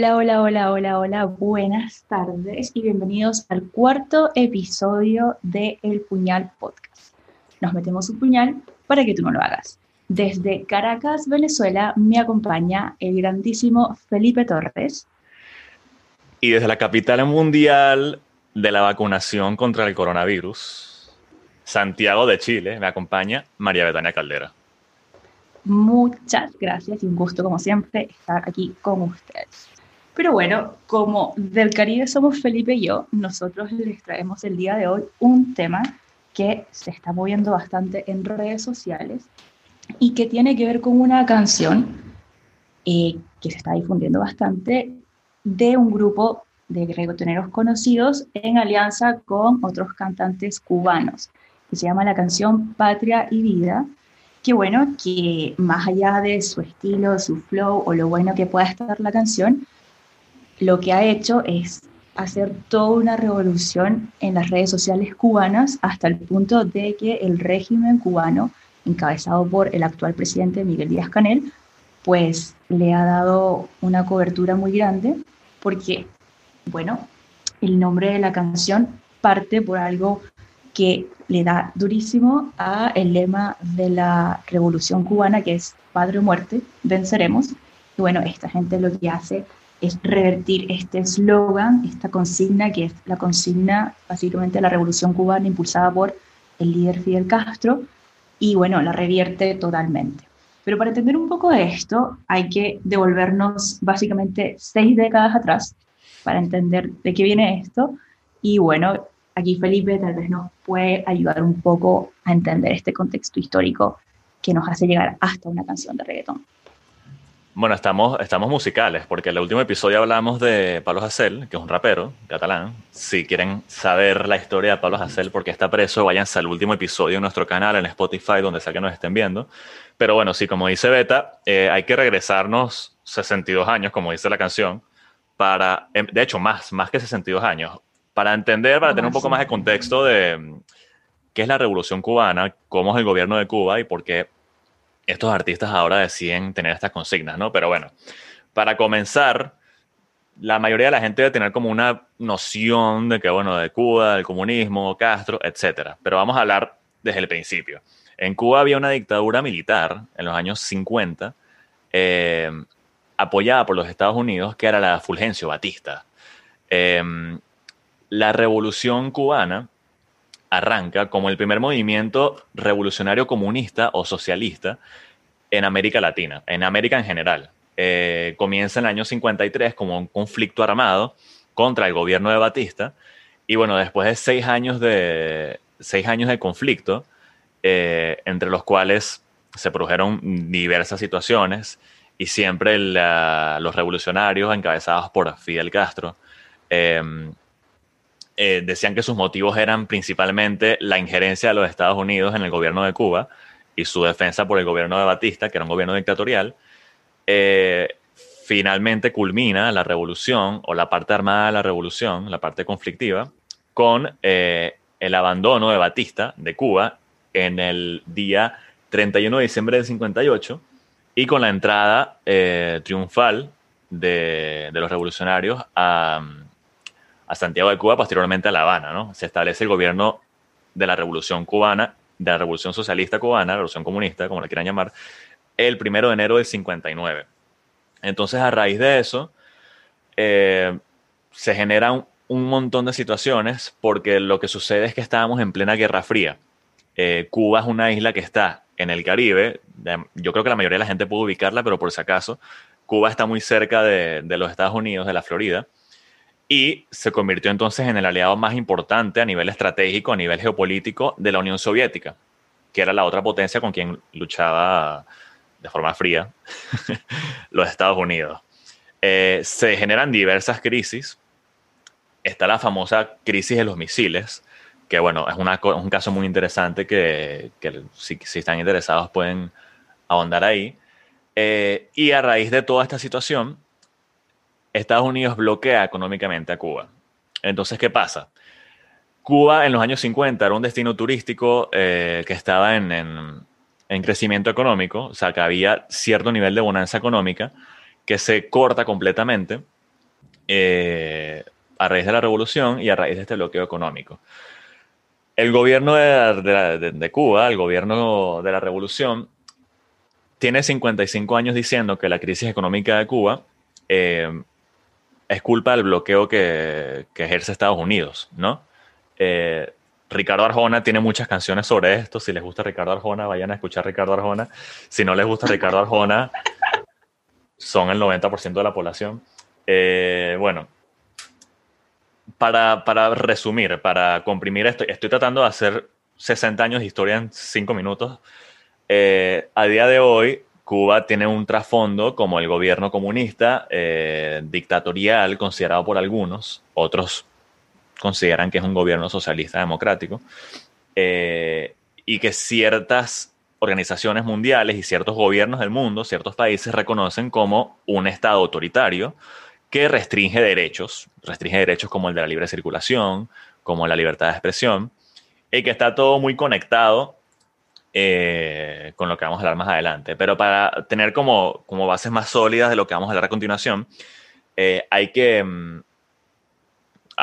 Hola, hola, hola, hola, hola, buenas tardes y bienvenidos al cuarto episodio de El Puñal Podcast. Nos metemos un puñal para que tú no lo hagas. Desde Caracas, Venezuela, me acompaña el grandísimo Felipe Torres. Y desde la capital mundial de la vacunación contra el coronavirus, Santiago de Chile, me acompaña María Betania Caldera. Muchas gracias y un gusto, como siempre, estar aquí con ustedes. Pero bueno, como del Caribe somos Felipe y yo, nosotros les traemos el día de hoy un tema que se está moviendo bastante en redes sociales y que tiene que ver con una canción eh, que se está difundiendo bastante de un grupo de reggaetoneros conocidos en alianza con otros cantantes cubanos, que se llama la canción Patria y Vida, que bueno, que más allá de su estilo, su flow o lo bueno que pueda estar la canción, lo que ha hecho es hacer toda una revolución en las redes sociales cubanas hasta el punto de que el régimen cubano, encabezado por el actual presidente Miguel Díaz Canel, pues le ha dado una cobertura muy grande porque, bueno, el nombre de la canción parte por algo que le da durísimo a el lema de la revolución cubana que es Padre o Muerte, venceremos. Y bueno, esta gente lo que hace es revertir este eslogan, esta consigna, que es la consigna básicamente de la revolución cubana impulsada por el líder Fidel Castro, y bueno, la revierte totalmente. Pero para entender un poco de esto, hay que devolvernos básicamente seis décadas atrás para entender de qué viene esto. Y bueno, aquí Felipe tal vez nos puede ayudar un poco a entender este contexto histórico que nos hace llegar hasta una canción de reggaetón. Bueno, estamos, estamos musicales, porque en el último episodio hablamos de Pablo Hasél, que es un rapero catalán. Si quieren saber la historia de Pablo Hasél, porque está preso, váyanse al último episodio en nuestro canal, en Spotify, donde sea que nos estén viendo. Pero bueno, sí, como dice Beta, eh, hay que regresarnos 62 años, como dice la canción, para, em, de hecho, más, más que 62 años, para entender, para tener un poco más de contexto de mm, qué es la revolución cubana, cómo es el gobierno de Cuba y por qué estos artistas ahora deciden tener estas consignas, ¿no? Pero bueno, para comenzar, la mayoría de la gente debe tener como una noción de que, bueno, de Cuba, del comunismo, Castro, etcétera. Pero vamos a hablar desde el principio. En Cuba había una dictadura militar en los años 50, eh, apoyada por los Estados Unidos, que era la Fulgencio Batista. Eh, la revolución cubana arranca como el primer movimiento revolucionario comunista o socialista en América Latina, en América en general. Eh, comienza en el año 53 como un conflicto armado contra el gobierno de Batista y bueno, después de seis años de, seis años de conflicto, eh, entre los cuales se produjeron diversas situaciones y siempre los revolucionarios encabezados por Fidel Castro eh, eh, decían que sus motivos eran principalmente la injerencia de los Estados Unidos en el gobierno de Cuba y su defensa por el gobierno de Batista, que era un gobierno dictatorial. Eh, finalmente culmina la revolución o la parte armada de la revolución, la parte conflictiva, con eh, el abandono de Batista de Cuba en el día 31 de diciembre del 58 y con la entrada triunfal de, de, los revolucionarios a, a Santiago de Cuba, posteriormente a La Habana, ¿no? Se establece el gobierno de la Revolución Cubana, de la Revolución Socialista Cubana, la Revolución Comunista, como la quieran llamar, el primero de enero del 59. Entonces, a raíz de eso, eh, se generan un, montón de situaciones porque lo que sucede es que estábamos en plena Guerra Fría. Eh, Cuba es una isla que está en el Caribe. Yo creo que la mayoría de la gente puede ubicarla, pero por si acaso, Cuba está muy cerca de los Estados Unidos, de la Florida y se convirtió entonces en el aliado más importante a nivel estratégico, a nivel geopolítico de la Unión Soviética, que era la otra potencia con quien luchaba de forma fría los Estados Unidos. Eh, se generan diversas crisis. Está la famosa crisis de los misiles, que bueno, es, un caso muy interesante que, si, están interesados pueden ahondar ahí. Eh, y a raíz de toda esta situación, Estados Unidos bloquea económicamente a Cuba. Entonces, ¿qué pasa? Cuba en los años 50 era un destino turístico eh, que estaba en, crecimiento económico, o sea, que había cierto nivel de bonanza económica que se corta completamente eh, a raíz de la revolución y a raíz de este bloqueo económico. El gobierno de, Cuba, el gobierno de la revolución, tiene 55 años diciendo que la crisis económica de Cuba eh, es culpa del bloqueo que, ejerce Estados Unidos, ¿no? Eh, Ricardo Arjona tiene muchas canciones sobre esto. Si les gusta Ricardo Arjona, vayan a escuchar Ricardo Arjona. Si no les gusta Ricardo Arjona, son el 90% de la población. Eh, bueno, para, resumir, para comprimir esto, estoy tratando de hacer 60 años de historia en 5 minutos. Eh, a día de hoy, Cuba tiene un trasfondo como el gobierno comunista, eh, dictatorial, considerado por algunos, otros consideran que es un gobierno socialista democrático, eh, y que ciertas organizaciones mundiales y ciertos gobiernos del mundo, ciertos países reconocen como un Estado autoritario que restringe derechos, restringe derechos como el de la libre circulación, como la libertad de expresión, y que está todo muy conectado eh, con lo que vamos a hablar más adelante. Pero para tener como, como bases más sólidas de lo que vamos a hablar a continuación, eh, hay que mm,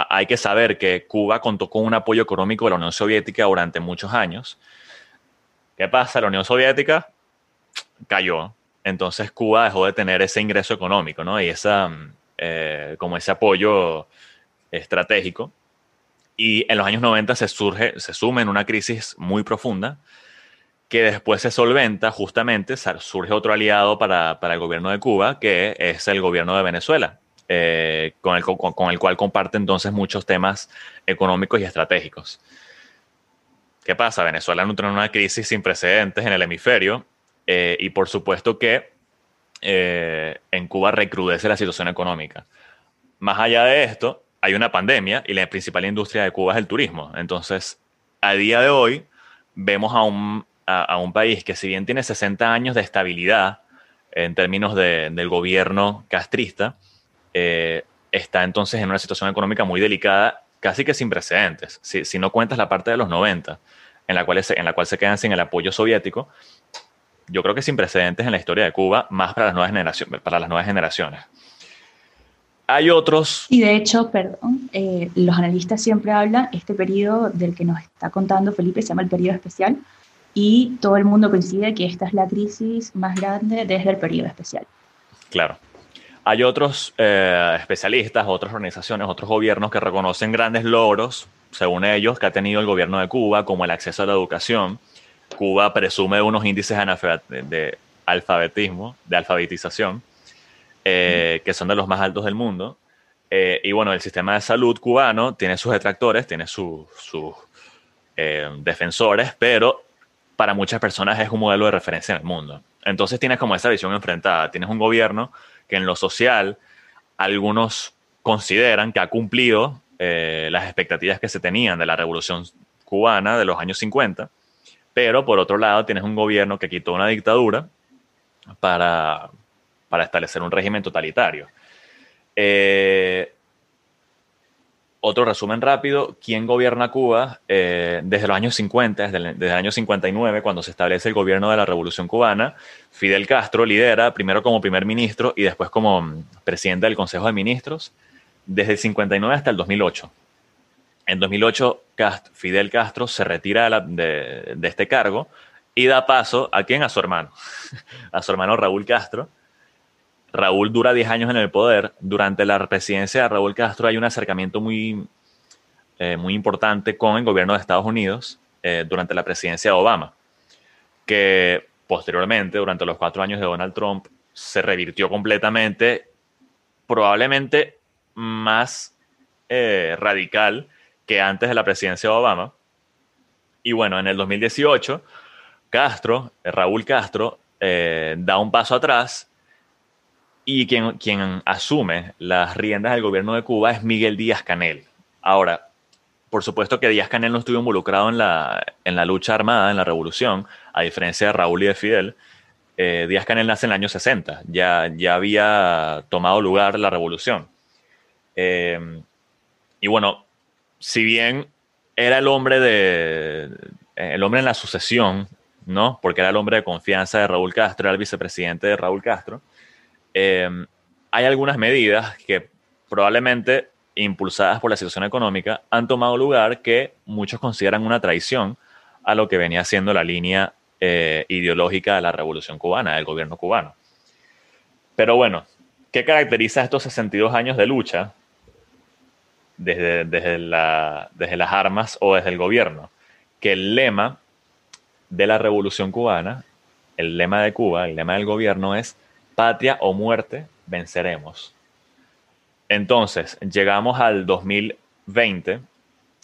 hay que saber que Cuba contó con un apoyo económico de la Unión Soviética durante muchos años. ¿Qué pasa? La Unión Soviética cayó. Entonces Cuba dejó de tener ese ingreso económico, ¿no? Y esa, eh, como ese apoyo estratégico. Y en los años 90 se surge, se suma en una crisis muy profunda que después se solventa justamente, surge otro aliado para, para el gobierno de Cuba, que es el gobierno de Venezuela, eh, con, el, con, el, cual comparte entonces muchos temas económicos y estratégicos. ¿Qué pasa? Venezuela entra en una crisis sin precedentes en el hemisferio eh, y por supuesto que eh, en Cuba recrudece la situación económica. Más allá de esto, hay una pandemia y la principal industria de Cuba es el turismo. Entonces, a día de hoy, vemos a un, a, un país que si bien tiene 60 años de estabilidad en términos de, del gobierno castrista, eh, está entonces en una situación económica muy delicada, casi que sin precedentes. Si, no cuentas la parte de los 90, en la, cual se, en la cual se quedan sin el apoyo soviético, yo creo que sin precedentes en la historia de Cuba, más para las nuevas generaciones. Para las nuevas generaciones. Hay otros. Y de hecho, perdón, eh, los analistas siempre hablan, este periodo del que nos está contando Felipe se llama el periodo especial, y todo el mundo coincide que esta es la crisis más grande desde el periodo especial. Claro. Hay otros eh, especialistas, otras organizaciones, otros gobiernos que reconocen grandes logros, según ellos, que ha tenido el gobierno de Cuba, como el acceso a la educación. Cuba presume unos índices de alfabetismo, de alfabetización, eh, que son de los más altos del mundo. Eh, y bueno, el sistema de salud cubano tiene sus detractores, tiene sus defensores, pero para muchas personas es un modelo de referencia en el mundo. Entonces tienes como esa visión enfrentada. Tienes un gobierno que en lo social algunos consideran que ha cumplido eh, las expectativas que se tenían de la revolución cubana de los años 50, pero por otro lado tienes un gobierno que quitó una dictadura para, para establecer un régimen totalitario. Eh, otro resumen rápido, ¿quién gobierna Cuba eh, desde los años 50, desde el, desde el, año 59, cuando se establece el gobierno de la Revolución Cubana? Fidel Castro lidera primero como primer ministro y después como mm, presidente del Consejo de Ministros, desde el 59 hasta el 2008. En 2008, Fidel Castro se retira de, de este cargo y da paso a quién? A su hermano, a su hermano Raúl Castro, Raúl dura 10 años en el poder. Durante la presidencia de Raúl Castro hay un acercamiento muy, eh, muy importante con el gobierno de Estados Unidos eh, durante la presidencia de Obama, que posteriormente, durante los cuatro años de Donald Trump, se revirtió completamente, probablemente más eh, radical que antes de la presidencia de Obama. Y bueno, en el 2018, Castro, Raúl Castro, da un paso atrás y quien, quien asume las riendas del gobierno de Cuba es Miguel Díaz Canel. Ahora, por supuesto que Díaz Canel no estuvo involucrado en la, en la lucha armada, en la revolución, a diferencia de Raúl y de Fidel. Eh, Díaz Canel nace en el año 60, ya, ya había tomado lugar la revolución. Eh, y bueno, si bien era el hombre de el hombre en la sucesión, ¿no? Porque era el hombre de confianza de Raúl Castro, era el vicepresidente de Raúl Castro. Em, hay algunas medidas que probablemente impulsadas por la situación económica, han tomado lugar que muchos consideran una traición a lo que venía siendo la línea eh, ideológica de la revolución cubana, del gobierno cubano. Pero bueno, ¿qué caracteriza estos 62 años de lucha desde, desde, desde las armas o desde el gobierno? Que el lema de la revolución cubana, el lema de Cuba, el lema del gobierno es patria o muerte, venceremos. Entonces, llegamos al 2020,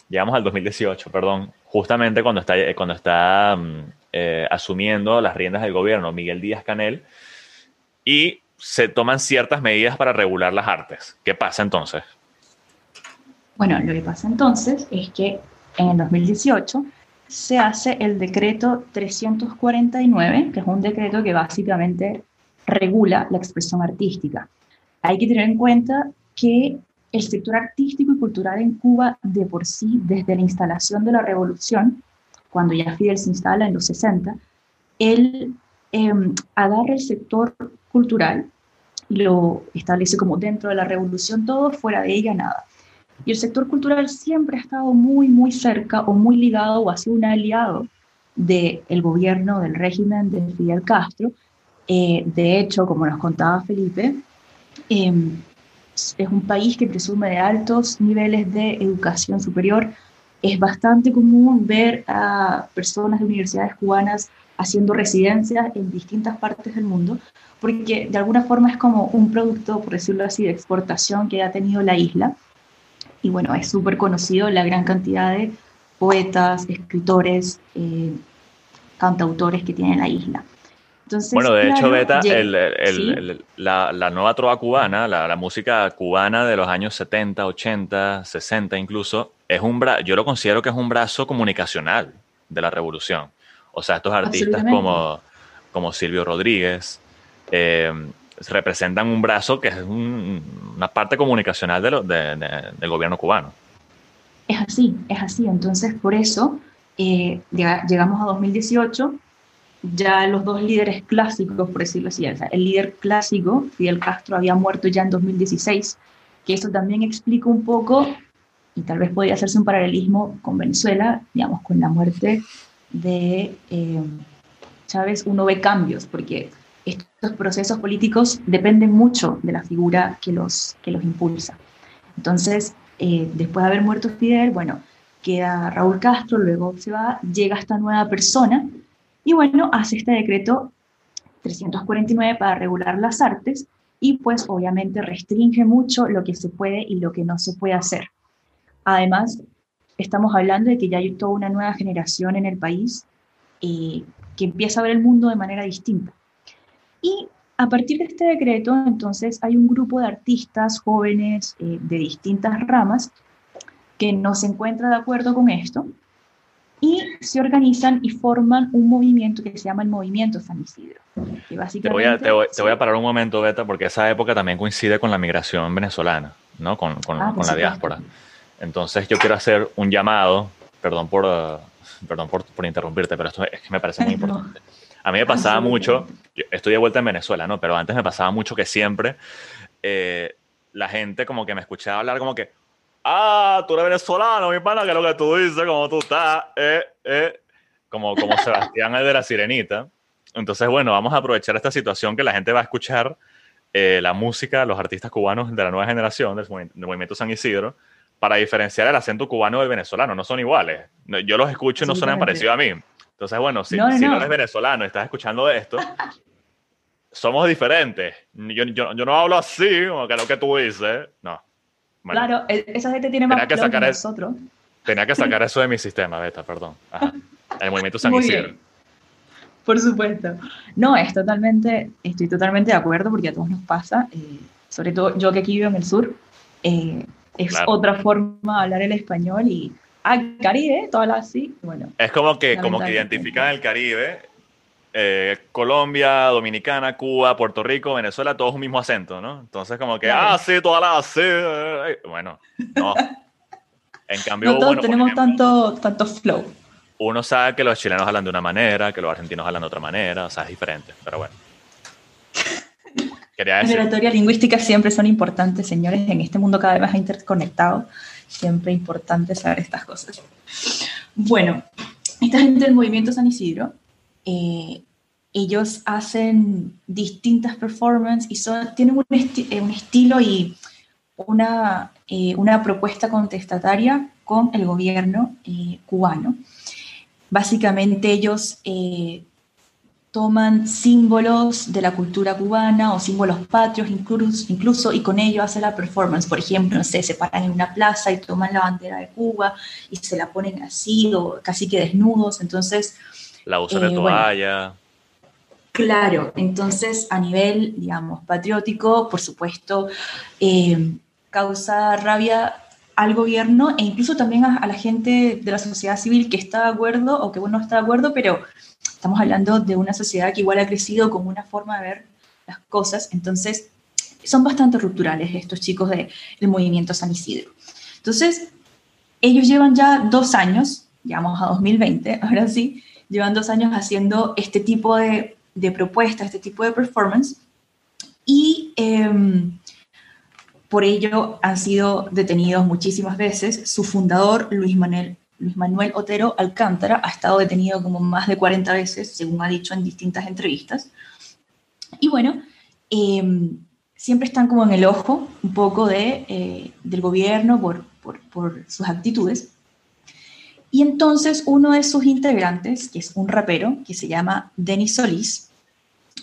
llegamos al 2018, perdón, justamente cuando está, cuando está mm, eh, asumiendo las riendas del gobierno Miguel Díaz Canel y se toman ciertas medidas para regular las artes. ¿Qué pasa entonces? Bueno, lo que pasa entonces es que en el 2018 se hace el decreto 349, que es un decreto que básicamente regula la expresión artística. Hay que tener en cuenta que el sector artístico y cultural en Cuba de por sí, desde la instalación de la revolución, cuando ya Fidel se instala en los 60, él em, agarra el sector cultural y lo establece como dentro de la revolución todo, fuera de ella nada. Y el sector cultural siempre ha estado muy, muy cerca o muy ligado o ha sido un aliado del gobierno, del régimen de Fidel Castro. Eh, de hecho, como nos contaba Felipe, eh, es un país que presume de altos niveles de educación superior. Es bastante común ver a personas de universidades cubanas haciendo residencias en distintas partes del mundo, porque de alguna forma es como un producto, por decirlo así, de exportación que ha tenido la isla. Y bueno, es súper conocido la gran cantidad de poetas, escritores, eh, cantautores que tiene la isla bueno, de hecho, Beta, la, nueva trova cubana, la, música cubana de los años 70, 80, 60 incluso, es un yo lo considero que es un brazo comunicacional de la revolución. O sea, estos artistas como, como Silvio Rodríguez eh, representan un brazo que es una parte comunicacional de del gobierno cubano. Es así, es así. Entonces, por eso eh, llegamos a 2018 ya los dos líderes clásicos, por decirlo así, el líder clásico, Fidel Castro, había muerto ya en 2016, que eso también explica un poco, y tal vez podría hacerse un paralelismo con Venezuela, digamos, con la muerte de eh, Chávez, uno ve cambios, porque estos procesos políticos dependen mucho de la figura que los, que los impulsa. Entonces, eh, después de haber muerto Fidel, bueno, queda Raúl Castro, luego se va, llega esta nueva persona, y bueno, hace este decreto 349 para regular las artes y pues obviamente restringe mucho lo que se puede y lo que no se puede hacer. Además, estamos hablando de que ya hay toda una nueva generación en el país eh, que empieza a ver el mundo de manera distinta. Y a partir de este decreto, entonces, hay un grupo de artistas jóvenes eh, de distintas ramas que no se encuentra de acuerdo con esto y se organizan y forman un movimiento que se llama el Movimiento San Isidro. te, voy a, te, voy, a, parar un momento, Beta, porque esa época también coincide con la migración venezolana, ¿no? con, con, ah, con la diáspora. Entonces yo quiero hacer un llamado, perdón por, uh, perdón por, por, interrumpirte, pero esto es que me parece muy importante. A mí me pasaba mucho, estoy de vuelta en Venezuela, ¿no? Pero antes me pasaba mucho que siempre eh, la gente como que me escuchaba hablar como que, ah, tú eres venezolano, mi pana, que es lo que tú dices, como tú estás, eh, eh, como, como Sebastián es de la Sirenita. Entonces, bueno, vamos a aprovechar esta situación que la gente va a escuchar eh, la música, los artistas cubanos de la nueva generación, del, movimiento San Isidro, para diferenciar el acento cubano del venezolano. No son iguales. Yo los escucho y no suenan parecidos a mí. Entonces, bueno, si no, si no. eres venezolano y estás escuchando esto, somos diferentes. Yo, yo, yo, no hablo así, como que lo que tú dices. No, Claro, e-, esa gente tiene más que, sacar que nosotros. Tenía que sacar eso de mi sistema, Beta, perdón. El movimiento San Isidro. Por supuesto. No, es totalmente, estoy totalmente de acuerdo porque a todos nos pasa, eh, sobre todo yo que aquí vivo en el sur, eh, es otra forma de hablar el español y ah, Caribe, todas las así, bueno. Es como que, como que identifican el Caribe eh, Colombia, Dominicana, Cuba, Puerto Rico, Venezuela, todos un mismo acento, ¿no? Entonces, como que, ah, sí, todas las, sí. Bueno, no. En cambio, no todos tenemos tanto, tanto flow. Uno sabe que los chilenos hablan de una manera, que los argentinos hablan de otra manera, o sea, es diferente, pero bueno. oratoria lingüística siempre son importantes, señores, en este mundo cada vez más interconectado, siempre importante saber estas cosas. Bueno, esta gente del movimiento San Isidro, eh, ellos hacen distintas performances y son, tienen un, eh, estilo y una, eh, una, propuesta contestataria con el gobierno cubano. Básicamente ellos toman símbolos de la cultura cubana o símbolos patrios incluso, incluso y con ello hacen la performance. Por ejemplo, no sé, se paran en una plaza y toman la bandera de Cuba y se la ponen así o casi que desnudos. Entonces... La usan de eh, toalla. claro, entonces a nivel, digamos, patriótico, por supuesto, eh, causa rabia al gobierno e incluso también a, a, la gente de la sociedad civil que está de acuerdo o que no está de acuerdo, pero Estamos hablando de una sociedad que igual ha crecido como una forma de ver las cosas, entonces son bastante rupturales estos chicos del movimiento San Isidro. Entonces, ellos llevan ya dos años, llegamos a 2020, ahora sí, llevan dos años haciendo este tipo de, de propuesta, este tipo de performance, y em, por ello han sido detenidos muchísimas veces. Su fundador, Luis Manuel Luis Manuel Otero Alcántara ha estado detenido como más de 40 veces, según ha dicho en distintas entrevistas. Y bueno, em, siempre están como en el ojo un poco de, eh, del gobierno por, por, por, sus actitudes. Y entonces uno de sus integrantes, que es un rapero, que se llama Denis Solís,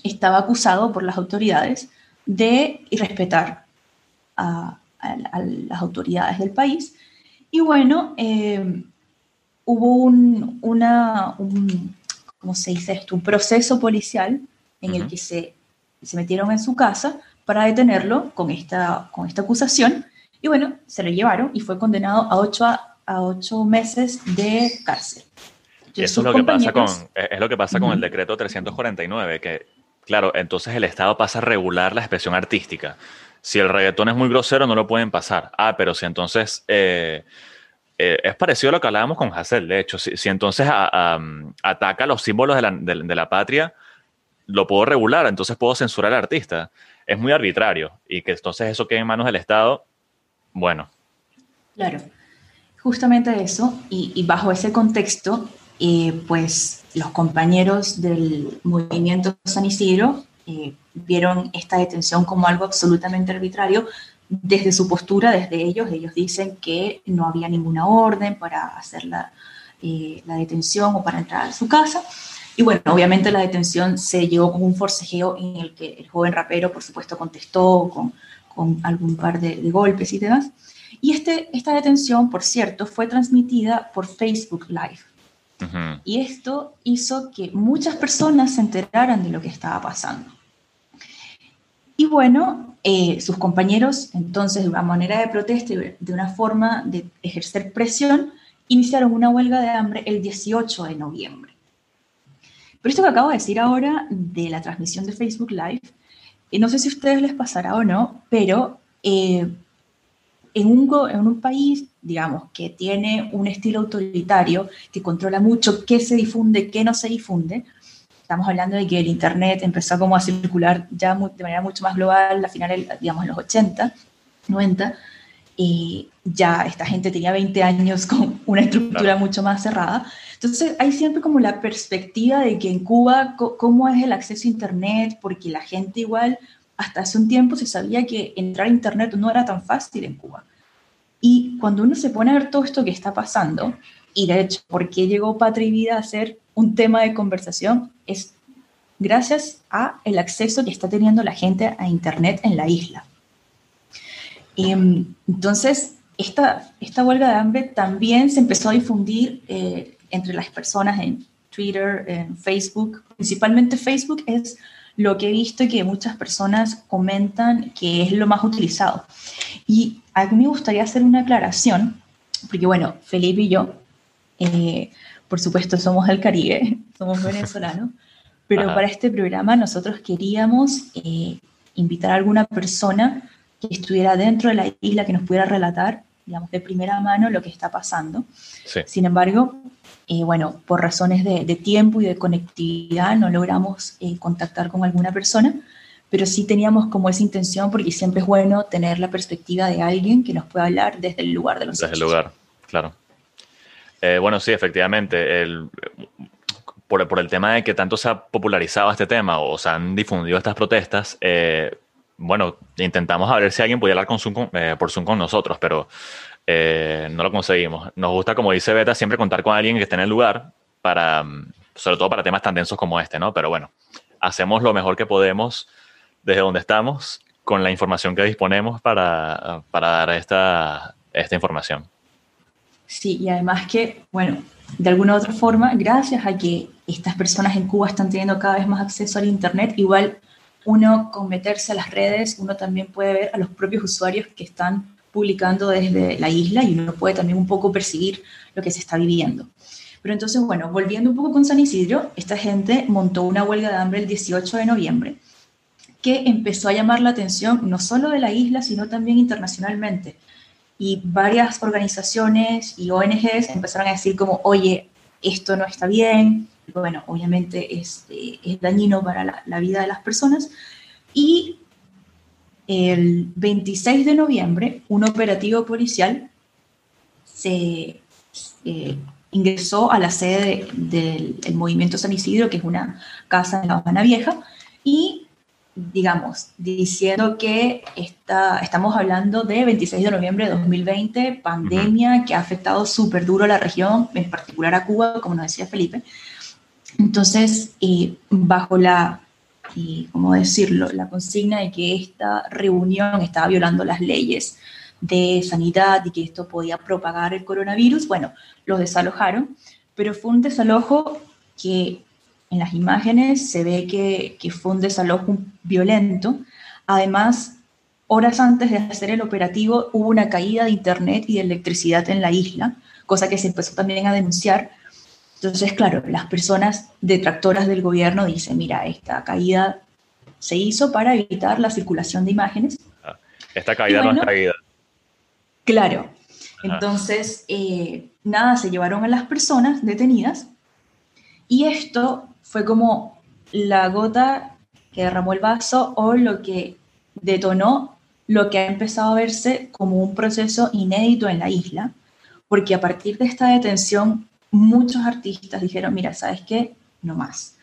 estaba acusado por las autoridades de irrespetar a, a, las autoridades del país. Y bueno, eh, hubo un, una, un, ¿cómo se dice esto? Un proceso policial en el que se, se metieron en su casa para detenerlo con esta, con esta acusación. Y bueno, se lo llevaron y fue condenado a ocho, a, ocho meses de cárcel. Eso es lo, que pasa con, es lo que pasa con el decreto 349, que, claro, entonces el Estado pasa a regular la expresión artística. Si el reggaetón es muy grosero, no lo pueden pasar. Ah, pero si entonces eh, eh, es parecido a lo que hablábamos con Hassel, de hecho. Si, entonces ataca los símbolos de la, de, la, patria, lo puedo regular, entonces puedo censurar al artista. Es muy arbitrario y que entonces eso quede en manos del Estado, bueno. Claro, justamente eso, y, bajo ese contexto, eh, pues los compañeros del movimiento San Isidro eh, vieron esta detención como algo absolutamente arbitrario, desde su postura, desde ellos, ellos dicen que no había ninguna orden para hacer la, eh, detención o para entrar a su casa. Y bueno, obviamente la detención se llevó como un forcejeo en el que el joven rapero, por supuesto, contestó con, con algún par de, golpes y demás. Y este, esta detención, por cierto, fue transmitida por Facebook Live. Y esto hizo que muchas personas se enteraran de lo que estaba pasando. Y bueno, eh, sus compañeros, entonces, de una manera de protesta y de una forma de ejercer presión, iniciaron una huelga de hambre el 18 de noviembre. Pero esto que acabo de decir ahora de la transmisión de Facebook Live, eh, no sé si a ustedes les pasará o no, pero eh, en, un, en un país, digamos, que tiene un estilo autoritario, que controla mucho qué se difunde, qué no se difunde, estamos hablando de que el Internet empezó como a circular ya de manera mucho más global a finales, digamos, en los 80, 90, y ya esta gente tenía 20 años con una estructura mucho más cerrada. Entonces hay siempre como la perspectiva de que en Cuba, ¿cómo es el acceso a Internet? Porque la gente igual, hasta hace un tiempo se sabía que entrar a Internet no era tan fácil en Cuba. Y cuando uno se pone a ver todo esto que está pasando, y de hecho, ¿por qué llegó Patria y Vida a ser un tema de conversación? Es gracias a el acceso que está teniendo la gente a Internet en la isla. Em, entonces, esta, esta huelga de hambre también se empezó a difundir eh, entre las personas en Twitter, en Facebook. Principalmente Facebook es lo que he visto que muchas personas comentan que es lo más utilizado. Y a mí me gustaría hacer una aclaración, porque bueno, Felipe y yo eh, por supuesto, somos del Caribe, somos venezolanos, pero para este programa nosotros queríamos eh, invitar a alguna persona que estuviera dentro de la isla, que nos pudiera relatar, digamos, de primera mano lo que está pasando. Sin embargo, eh, bueno, por razones de, tiempo y de conectividad no logramos contactar con alguna persona, pero sí teníamos como esa intención porque siempre es bueno tener la perspectiva de alguien que nos pueda hablar desde el lugar de los Desde el lugar, claro. Eh, bueno, sí, efectivamente. El, por, por, el tema de que tanto se ha popularizado este tema o se han difundido estas protestas, eh, bueno, intentamos a ver si alguien podía hablar con Zoom, eh, por Zoom con nosotros, pero eh, no lo conseguimos. Nos gusta, como dice Beta, siempre contar con alguien que esté en el lugar, para, sobre todo para temas tan densos como este, ¿no? Pero bueno, hacemos lo mejor que podemos desde donde estamos con la información que disponemos para, para dar esta, esta información. Sí, y además que, bueno, de alguna u otra forma, gracias a que estas personas en Cuba están teniendo cada vez más acceso al Internet, igual uno con meterse a las redes, uno también puede ver a los propios usuarios que están publicando desde la isla y uno puede también un poco percibir lo que se está viviendo. Pero entonces, bueno, volviendo un poco con San Isidro, esta gente montó una huelga de hambre el 18 de noviembre que empezó a llamar la atención no solo de la isla, sino también internacionalmente. Y varias organizaciones y ONGs empezaron a decir como, oye, esto no está bien, bueno, obviamente es, eh, es dañino para la, la, vida de las personas. Y el 26 de noviembre, un operativo policial se eh, ingresó a la sede del de, Movimiento San Isidro, que es una casa en La Habana Vieja, y digamos, diciendo que está, estamos hablando de 26 de noviembre de 2020, pandemia que ha afectado súper duro a la región, en particular a Cuba, como nos decía Felipe. Entonces, eh, bajo la, eh, ¿cómo decirlo?, la consigna de que esta reunión estaba violando las leyes de sanidad y que esto podía propagar el coronavirus, bueno, los desalojaron, pero fue un desalojo que en las imágenes se ve que, que fue un desalojo violento. Además, horas antes de hacer el operativo hubo una caída de internet y de electricidad en la isla, cosa que se empezó también a denunciar. Entonces, claro, las personas detractoras del gobierno dicen, mira, esta caída se hizo para evitar la circulación de imágenes. Esta caída bueno, no es caída. Claro. Ajá. Entonces, eh, nada, se llevaron a las personas detenidas y esto fue como la gota que derramó el vaso o lo que detonó lo que ha empezado a verse como un proceso inédito en la isla, porque a partir de esta detención muchos artistas dijeron, mira, ¿sabes qué? No más.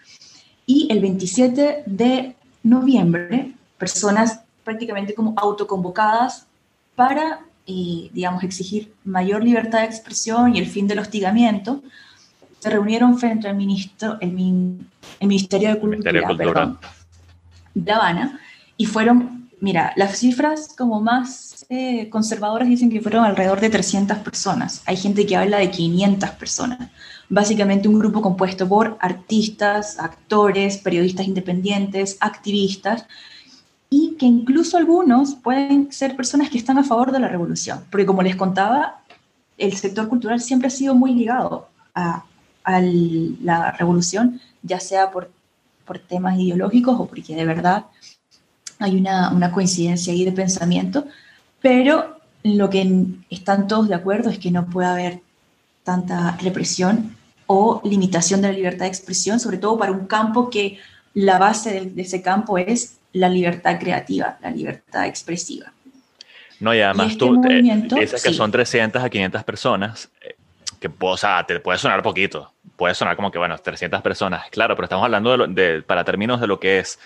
Y el 27 de noviembre, personas prácticamente como autoconvocadas para, eh, digamos, exigir mayor libertad de expresión y el fin del hostigamiento, se reunieron frente al ministro, el, el Ministerio de Cultura, Ministerio de, Cultura. Perdón, de Habana y fueron, mira, las cifras como más eh, conservadoras dicen que fueron alrededor de 300 personas. Hay gente que habla de 500 personas. Básicamente un grupo compuesto por artistas, actores, periodistas independientes, activistas, y que incluso algunos pueden ser personas que están a favor de la revolución. Porque como les contaba, el sector cultural siempre ha sido muy ligado a, la revolución, ya sea por, por, temas ideológicos o porque de verdad hay una, una, coincidencia ahí de pensamiento, pero lo que están todos de acuerdo es que no puede haber tanta represión o limitación de la libertad de expresión, sobre todo para un campo que la base de, de ese campo es la libertad creativa, la libertad expresiva. No, y además y este tú eh, dices que sí. son 300 a 500 personas, eh, que o sea, te puede sonar poquito, puede sonar como que, bueno, 300 personas, claro, pero estamos hablando de, lo, de, para términos de lo que es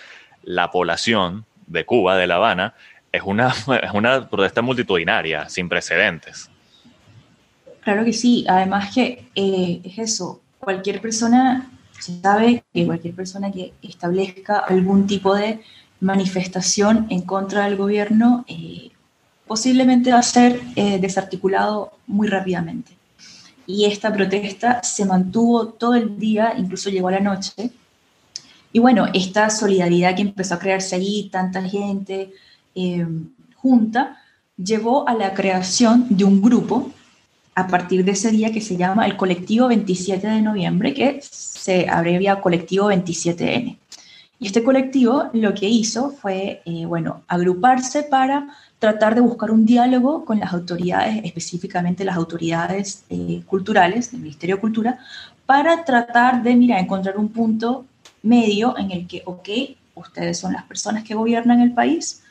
la población de Cuba, de La Habana, es una, es una protesta multitudinaria, sin precedentes. Claro que sí, además que eh, es eso, cualquier persona, se sabe que cualquier persona que establezca algún tipo de manifestación en contra del gobierno eh, posiblemente va a ser eh, desarticulado muy rápidamente y esta protesta se mantuvo todo el día, incluso llegó a la noche. Y bueno, esta solidaridad que empezó a crearse allí, tanta gente eh, junta, llevó a la creación de un grupo a partir de ese día que se llama el Colectivo 27 de Noviembre, que se abrevia Colectivo 27N. Y este colectivo lo que hizo fue, eh, bueno, agruparse para tratar de buscar un diálogo con las autoridades, específicamente las autoridades eh, culturales del Ministerio de Cultura, para tratar de, mira, encontrar un punto medio en el que, ok, ustedes son las personas que gobiernan el país,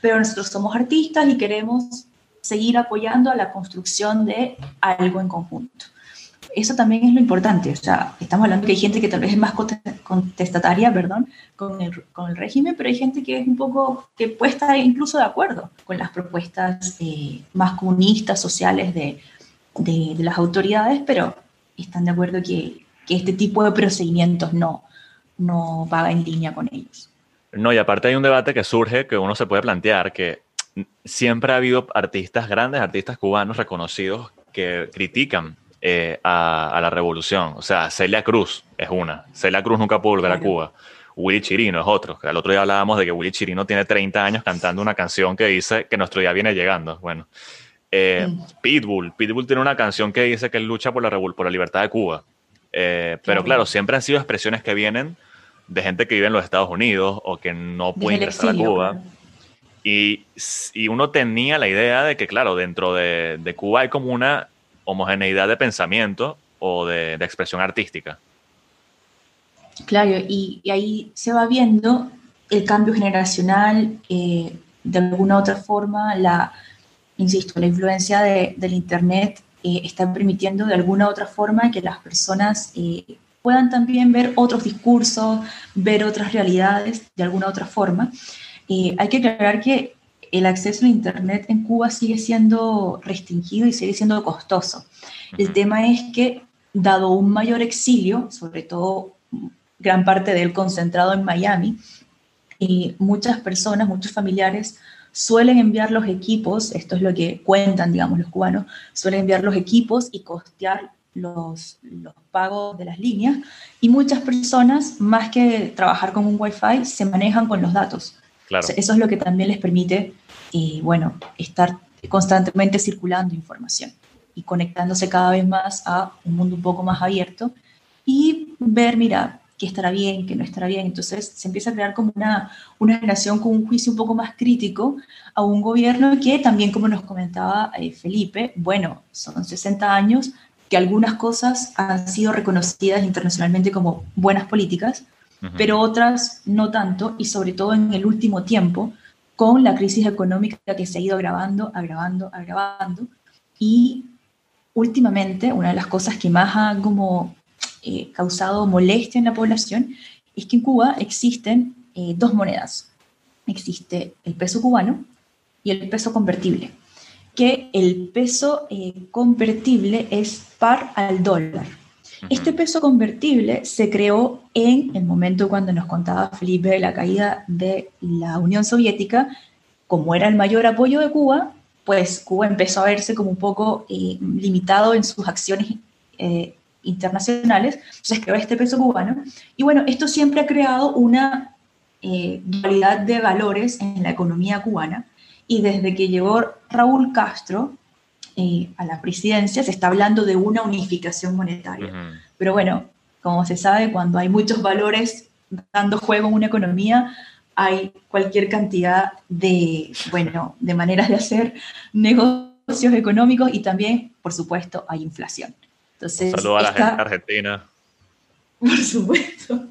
pero nosotros somos artistas y queremos seguir apoyando a la construcción de algo en conjunto. Eso también es lo importante, o sea, estamos hablando que hay gente que tal vez es más contestataria, perdón, con el, con el régimen, pero hay gente que es un poco, que puede estar incluso de acuerdo con las propuestas eh, más comunistas, sociales de, de, de, las autoridades, pero están de acuerdo que, que este tipo de procedimientos no, no va en línea con ellos. No, y aparte hay un debate que surge que uno se puede plantear que siempre ha habido artistas grandes, artistas cubanos reconocidos que critican eh, a, la revolución. O sea, Celia Cruz es una. Celia Cruz nunca pudo volver a Cuba. Willy Chirino es otro. El otro día hablábamos de que Willy Chirino tiene 30 años cantando una canción que dice que nuestro día viene llegando. Bueno, eh, mm. Pitbull. Pitbull tiene una canción que dice que él lucha por la, por la libertad de Cuba. Eh, pero claro, siempre han sido expresiones que vienen de gente que vive en los Estados Unidos o que no puede ingresar a Cuba. Y, y, uno tenía la idea de que, claro, dentro de, de Cuba hay como una homogeneidad de pensamiento o de, de expresión artística. Claro, y, y, ahí se va viendo el cambio generacional, eh, de alguna otra forma, la, insisto, la influencia de, del Internet eh, está permitiendo de alguna otra forma que las personas eh, puedan también ver otros discursos, ver otras realidades de alguna otra forma. Eh, hay que aclarar que el acceso a Internet en Cuba sigue siendo restringido y sigue siendo costoso. El tema es que, dado un mayor exilio, sobre todo gran parte de él concentrado en Miami, eh, muchas personas, muchos familiares suelen enviar los equipos, esto es lo que cuentan, digamos, los cubanos, suelen enviar los equipos y costear los, los pagos de las líneas y muchas personas, más que trabajar con un Wi-Fi, se manejan con los datos. Claro. eso es lo que también les permite, eh, bueno, estar constantemente circulando información y conectándose cada vez más a un mundo un poco más abierto y ver, mira, qué estará bien, qué no estará bien. Entonces se empieza a crear como una, una generación con un juicio un poco más crítico a un gobierno que también, como nos comentaba eh, Felipe, bueno, son 60 años, que algunas cosas han sido reconocidas internacionalmente como buenas políticas, pero otras no tanto, y sobre todo en el último tiempo, con la crisis económica que se ha ido agravando, agravando, agravando, y últimamente una de las cosas que más ha como eh, causado molestia en la población es que en Cuba existen eh, dos monedas. Existe el peso cubano y el peso convertible que el peso eh, convertible es par al dólar. Este peso convertible se creó en el momento cuando nos contaba Felipe de la caída de la Unión Soviética, como era el mayor apoyo de Cuba, pues Cuba empezó a verse como un poco eh, limitado en sus acciones eh, internacionales, entonces creó este peso cubano. Y bueno, esto siempre ha creado una dualidad de valores en la economía cubana, y desde que llegó Raúl Castro eh, a la presidencia se está hablando de una unificación monetaria. Pero bueno, como se sabe, cuando hay muchos valores dando juego en una economía, hay cualquier cantidad de, bueno, de maneras de hacer negocios económicos y también, por supuesto, hay inflación. Entonces, Saludos a la gente argentina. Por supuesto.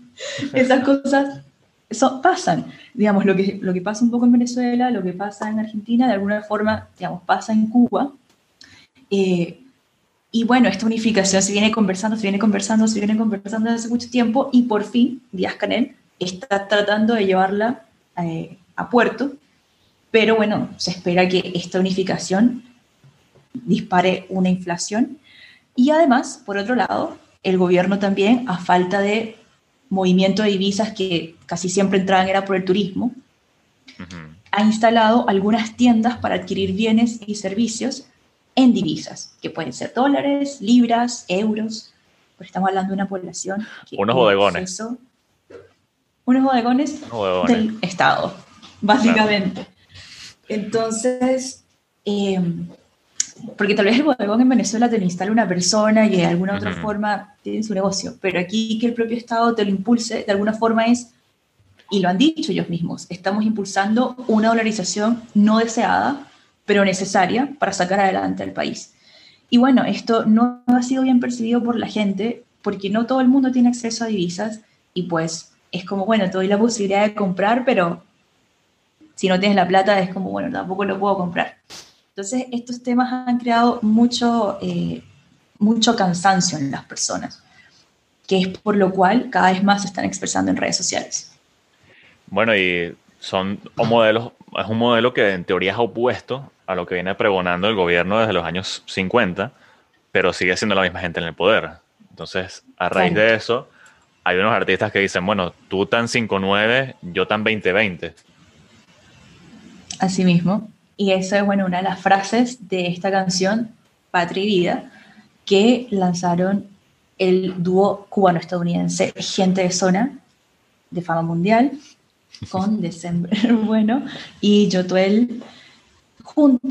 Esas cosas eso pasan, digamos, lo que, lo que pasa un poco en Venezuela, lo que pasa en Argentina, de alguna forma, digamos, pasa en Cuba. Eh, y bueno, esta unificación se viene conversando, se viene conversando, se viene conversando desde hace mucho tiempo y por fin Díaz Canel está tratando de llevarla eh, a puerto, pero bueno, se espera que esta unificación dispare una inflación. Y además, por otro lado, el gobierno también, a falta de movimiento de divisas que casi siempre entraban era por el turismo, ha instalado algunas tiendas para adquirir bienes y servicios en divisas, que pueden ser dólares, libras, euros, pero estamos hablando de una población que unos bodegones. unos bodegones, del Estado, básicamente. Entonces, eh, porque tal vez el bodegón en Venezuela te lo instala una persona y de alguna otra forma tiene su negocio, pero aquí que el propio Estado te lo impulse de alguna forma es, y lo han dicho ellos mismos, estamos impulsando una dolarización no deseada, pero necesaria para sacar adelante al país. Y bueno, esto no ha sido bien percibido por la gente porque no todo el mundo tiene acceso a divisas y pues es como, bueno, te doy la posibilidad de comprar, pero si no tienes la plata es como, bueno, tampoco lo puedo comprar. Entonces, estos temas han creado mucho, eh, mucho cansancio en las personas, que es por lo cual cada vez más se están expresando en redes sociales. Bueno, y son modelos, es un modelo que en teoría es opuesto a lo que viene pregonando el gobierno desde los años 50, pero sigue siendo la misma gente en el poder. Entonces, a raíz de eso, hay unos artistas que dicen, bueno, tú tan 5'9, yo tan 20'20. Así mismo. Y eso es, bueno, una de las frases de esta canción, Patria y Vida, que lanzaron el dúo cubano-estadounidense Gente de Zona, de fama mundial, con December Bueno y Yotuel.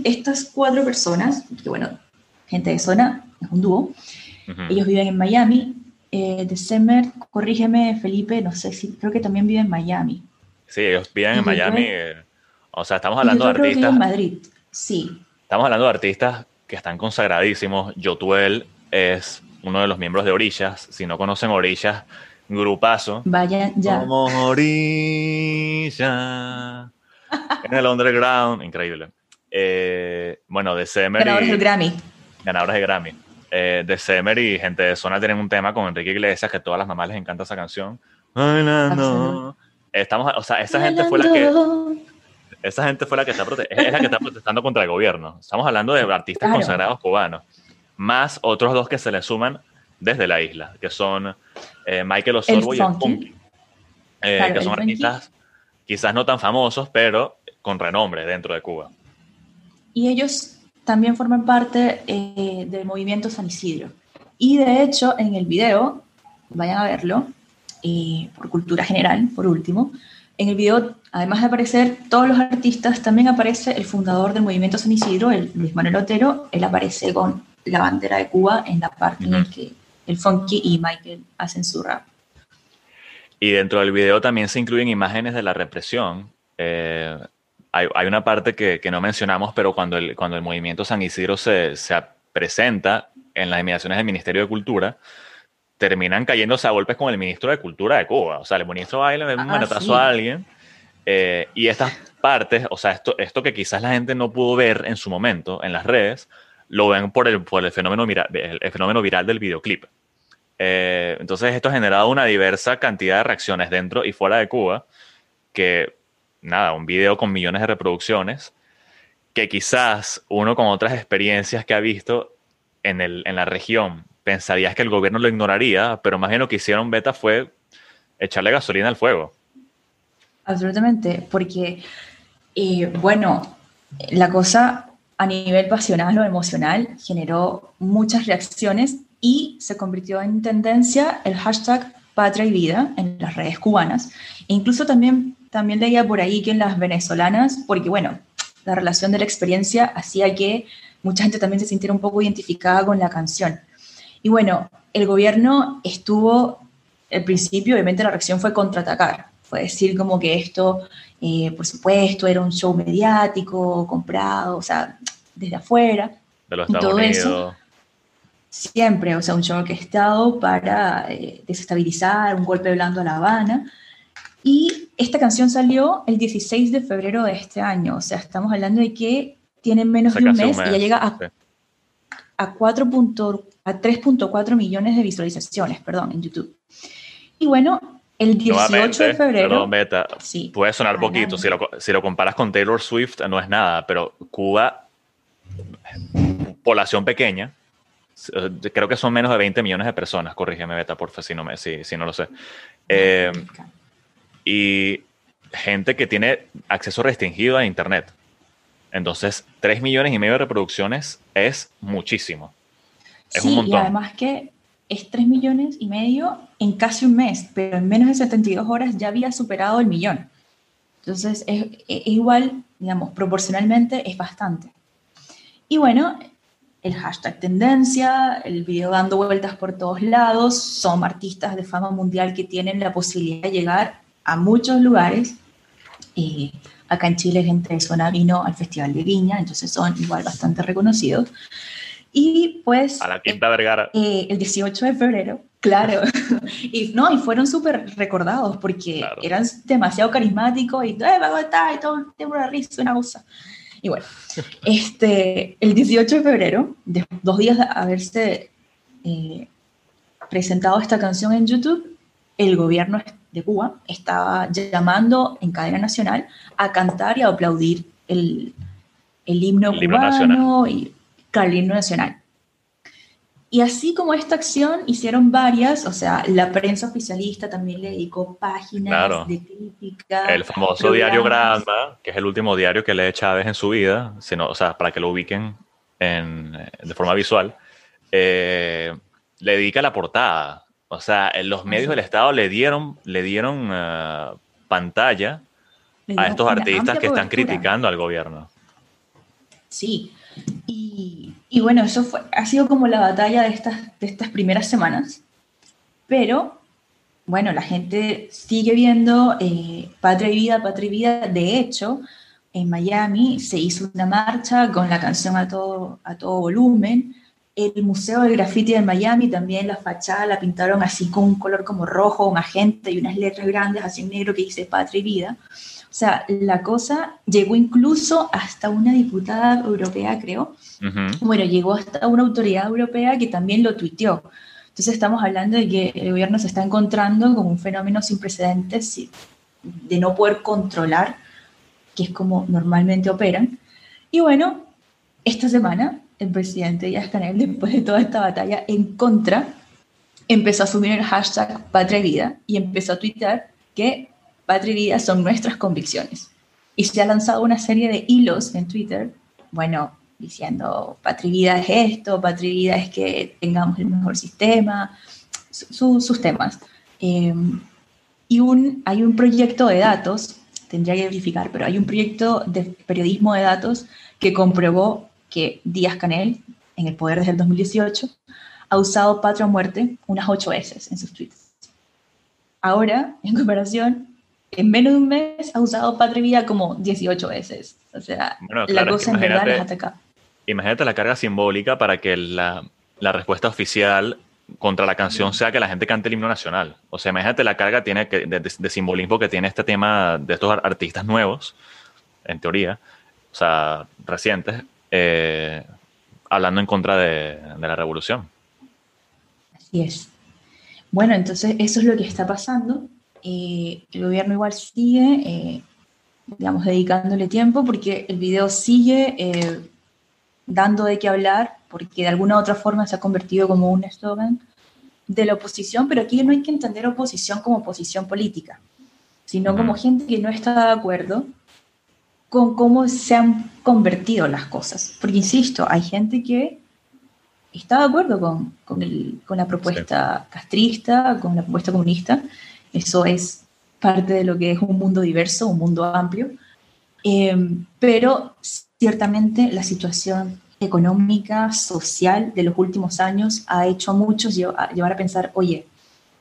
Estas cuatro personas, que bueno, Gente de Zona es un dúo, ellos viven en Miami. Eh, December, corrígeme Felipe, no sé si, creo que también vive en Miami. Sí, ellos viven en Miami. O sea, estamos hablando de artistas. en Madrid, sí. Estamos hablando de artistas que están consagradísimos. Yotuel es uno de los miembros de Orillas. Si no conocen Orillas, grupazo. Vayan ya. Como Orilla. en el underground. Increíble. Eh, bueno, de Semer. Ganadores del Grammy. Ganadores de Grammy. Eh, de Semer y gente de zona tienen un tema con Enrique Iglesias que a todas las mamás les encanta esa canción. Estamos, o sea, esa gente fue la que esa gente fue la que está, es la que está protestando contra el gobierno. Estamos hablando de artistas consagrados cubanos, más otros dos que se le suman desde la isla, que son eh, Michael Osorbo y el Punky, eh, que son artistas quizás no tan famosos, pero con renombre dentro de Cuba. Y ellos también forman parte eh, del movimiento San Isidro. Y de hecho, en el video, vayan a verlo, por cultura general, por último, en el video, además de aparecer todos los artistas, también aparece el fundador del movimiento San Isidro, el Luis Manuel Otero. Él aparece con la bandera de Cuba en la parte en la que el Funky y Michael hacen su rap. Y dentro del video también se incluyen imágenes de la represión. Eh, hay, una parte que, no mencionamos, pero cuando el, cuando el movimiento San Isidro se, se presenta en las inmediaciones del Ministerio de Cultura, terminan cayéndose a golpes con el ministro de Cultura de Cuba. O sea, el ministro y le un ah, manotazo a alguien. Eh, y estas partes, o sea, esto, esto que quizás la gente no pudo ver en su momento en las redes, lo ven por el, por el, fenómeno, el, fenómeno viral del videoclip. Eh, entonces, esto ha generado una diversa cantidad de reacciones dentro y fuera de Cuba, que, nada, un video con millones de reproducciones, que quizás uno con otras experiencias que ha visto en, el, en la región pensarías que el gobierno lo ignoraría, pero más bien lo que hicieron Beta fue echarle gasolina al fuego. Absolutamente, porque, eh, bueno, la cosa a nivel pasional o emocional generó muchas reacciones y se convirtió en tendencia el hashtag Patria y Vida en las redes cubanas. E incluso también, también leía por ahí que en las venezolanas, porque bueno, la relación de la experiencia hacía que mucha gente también se sintiera un poco identificada con la canción. Y bueno, el gobierno estuvo, al principio, obviamente la reacción fue contraatacar, fue decir como que esto, eh, por supuesto, era un show mediático, comprado, o sea, desde afuera. De los Estados todo Unidos. Eso, siempre, o sea, un show orquestado para eh, desestabilizar, un golpe blando a La Habana. Y esta canción salió el 16 de febrero de este año, o sea, estamos hablando de que tiene menos de un mes, y ya llega a, 4.4 a 3.4 millones de visualizaciones, perdón, en YouTube. Y bueno, el 18 de febrero. Perdón, Beta, sí, puede sonar poquito. Si lo, si lo, comparas con Taylor Swift, no es nada, pero Cuba, población pequeña, creo que son menos de 20 millones de personas. Corrígeme, Beta, porfa, si no, me, si, si no lo sé. Eh, y gente que tiene acceso restringido a Internet. Entonces, 3 millones y medio de reproducciones es muchísimo sí, y además que es 3 millones y medio en casi un mes, pero en menos de 72 horas ya había superado el millón. Entonces, es, igual, digamos, proporcionalmente es bastante. Y bueno, el hashtag tendencia, el video dando vueltas por todos lados, son artistas de fama mundial que tienen la posibilidad de llegar a muchos lugares. Eh, acá en Chile gente de zona vino al Festival de Viña, entonces son igual bastante reconocidos. Y pues... A la Quinta Vergara. Eh, el 18 de febrero, Claro, y no, y fueron súper recordados porque eran demasiado carismáticos y, eh, y todo, tengo una risa, una cosa. Y bueno, este, el 18 de febrero, de, dos días de haberse eh, presentado esta canción en YouTube, el gobierno de Cuba estaba llamando en cadena nacional a cantar y a aplaudir el, el himno cubano y el himno nacional. Y así como esta acción hicieron varias, o sea, la prensa oficialista también le dedicó páginas de crítica. El famoso diario Granma, que es el último diario que lee Chávez en su vida, sino, o sea, para que lo ubiquen en, de forma visual, eh, le dedica la portada. O sea, los medios del Estado le dieron, le dieron eh, pantalla a estos artistas que están criticando al gobierno. Sí, y, bueno, eso fue, ha sido como la batalla de estas, de estas primeras semanas, pero bueno, la gente sigue viendo eh, Patria y Vida, Patria y Vida. De hecho, en Miami se hizo una marcha con la canción a todo, a todo volumen. El Museo del Graffiti de Miami también la fachada la pintaron así con un color como rojo, magenta y unas letras grandes así en negro que dice Patria y Vida. O sea, la cosa llegó incluso hasta una diputada europea, creo. Bueno, llegó hasta una autoridad europea que también lo tuiteó. Entonces estamos hablando de que el gobierno se está encontrando con un fenómeno sin precedentes de no poder controlar, que es como normalmente operan. Y bueno, esta semana el presidente Díaz Canel, después de toda esta batalla en contra, empezó a asumir el hashtag Patria Vida y empezó a tuitear que patria y vida son nuestras convicciones. Y se ha lanzado una serie de hilos en Twitter, bueno, diciendo patria y vida es esto, patria y vida es que tengamos el mejor sistema, sus temas. Em, y un, hay un proyecto de datos, tendría que verificar, pero hay un proyecto de periodismo de datos que comprobó que Díaz Canel, en el poder desde el 2018, ha usado patria o muerte unas ocho veces en sus tweets. Ahora, en comparación, en menos de un mes ha usado Patria Vida como 18 veces. O sea, la cosa en verdad es atacar. Imagínate la carga simbólica para que la, la, respuesta oficial contra la canción sea que la gente cante el himno nacional. O sea, imagínate la carga tiene que, de, simbolismo que tiene este tema de estos artistas nuevos, en teoría, o sea, recientes, eh, hablando en contra de, de la revolución. Así es. Bueno, entonces eso es lo que está pasando. Eh, el gobierno igual sigue, eh, digamos, dedicándole tiempo porque el video sigue eh, dando de qué hablar, porque de alguna u otra forma se ha convertido como un eslogan de la oposición, pero aquí no hay que entender oposición como oposición política, sino como gente que no está de acuerdo con cómo se han convertido las cosas. Porque, insisto, hay gente que está de acuerdo con, con, el, con la propuesta castrista, con la propuesta comunista, eso es parte de lo que es un mundo diverso, un mundo amplio. Em, pero ciertamente la situación económica, social de los últimos años ha hecho a muchos llevar a pensar, oye,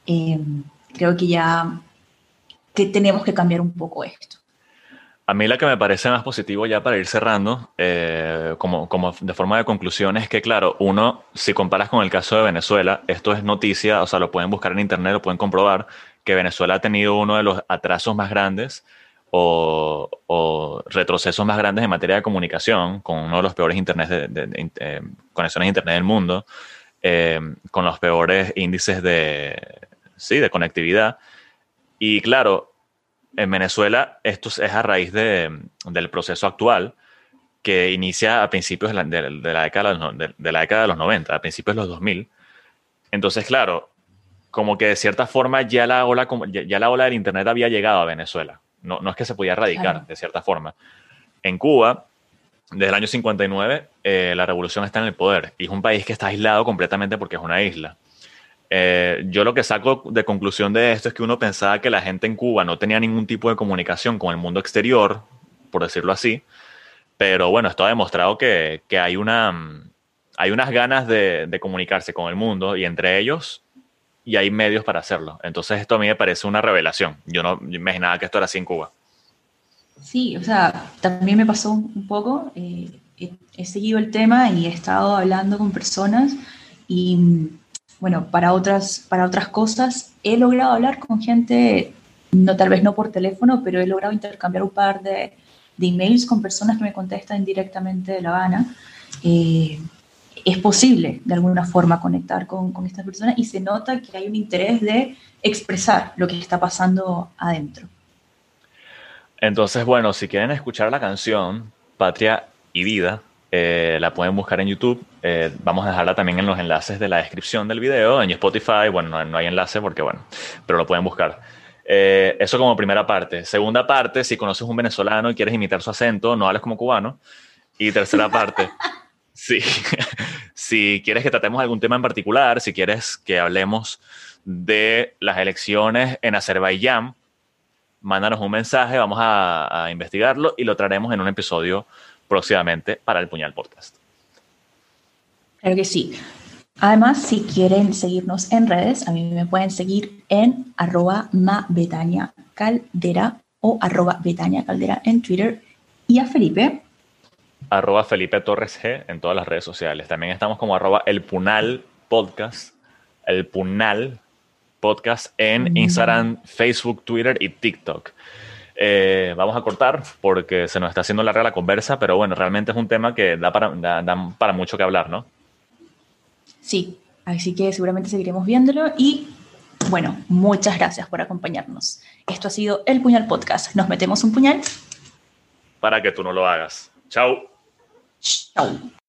em, creo que ya que tenemos que cambiar un poco esto. A mí la que me parece más positivo ya para ir cerrando, eh, como, como de forma de conclusión, es que claro, uno, si comparas con el caso de Venezuela, esto es noticia, o sea, lo pueden buscar en internet, lo pueden comprobar, que Venezuela ha tenido uno de los atrasos más grandes o, retrocesos más grandes en materia de comunicación, con uno de los peores internet de, eh, conexiones de internet del mundo, eh, con los peores índices de, sí, de conectividad. Y claro, en Venezuela esto es a raíz del proceso actual que inicia a principios de la, década, de, la década de los 90, a principios de los 2000. Entonces, claro, como que de cierta forma ya la ola, ya, la ola del Internet había llegado a Venezuela. No, no es que se podía erradicar, de cierta forma. En Cuba, desde el año 59, eh, la revolución está en el poder y es un país que está aislado completamente porque es una isla. Eh, yo lo que saco de conclusión de esto es que uno pensaba que la gente en Cuba no tenía ningún tipo de comunicación con el mundo exterior, por decirlo así, pero bueno, esto ha demostrado que, que hay, una, hay unas ganas de, de comunicarse con el mundo y entre ellos y hay medios para hacerlo. Entonces esto a mí me parece una revelación. Yo no imaginaba que esto era así en Cuba. Sí, o sea, también me pasó un poco. Eh, he, seguido el tema y he estado hablando con personas y bueno, para otras, para otras cosas. He logrado hablar con gente, no tal vez no por teléfono, pero he logrado intercambiar un par de, de emails con personas que me contestan directamente de La Habana. Eh, es posible de alguna forma conectar con, con estas personas y se nota que hay un interés de expresar lo que está pasando adentro. Entonces, bueno, si quieren escuchar la canción Patria y Vida, eh, la pueden buscar en YouTube. Eh, vamos a dejarla también en los enlaces de la descripción del video, en Spotify. Bueno, no, hay enlace porque, bueno, pero lo pueden buscar. Eh, eso como primera parte. Segunda parte, si conoces un venezolano y quieres imitar su acento, no hables como cubano. Y tercera parte, sí, si quieres que tratemos algún tema en particular, si quieres que hablemos de las elecciones en Azerbaiyán, mándanos un mensaje, vamos a, investigarlo y lo traeremos en un episodio próximamente para el Puñal Podcast. Claro que sí. Además, si quieren seguirnos en redes, a mí me pueden seguir en arroba caldera o arroba betania caldera en Twitter y a Felipe. Arroba Felipe Torres G en todas las redes sociales. También estamos como arroba el Punal Podcast, el Punal Podcast en mm. Instagram, Facebook, Twitter y TikTok. Eh, vamos a cortar porque se nos está haciendo larga la conversa, pero bueno, realmente es un tema que da para, da, para mucho que hablar, ¿no? Sí, así que seguramente seguiremos viéndolo y bueno, muchas gracias por acompañarnos. Esto ha sido El Puñal Podcast. Nos metemos un puñal. Para que tú no lo hagas. Chao. Chao.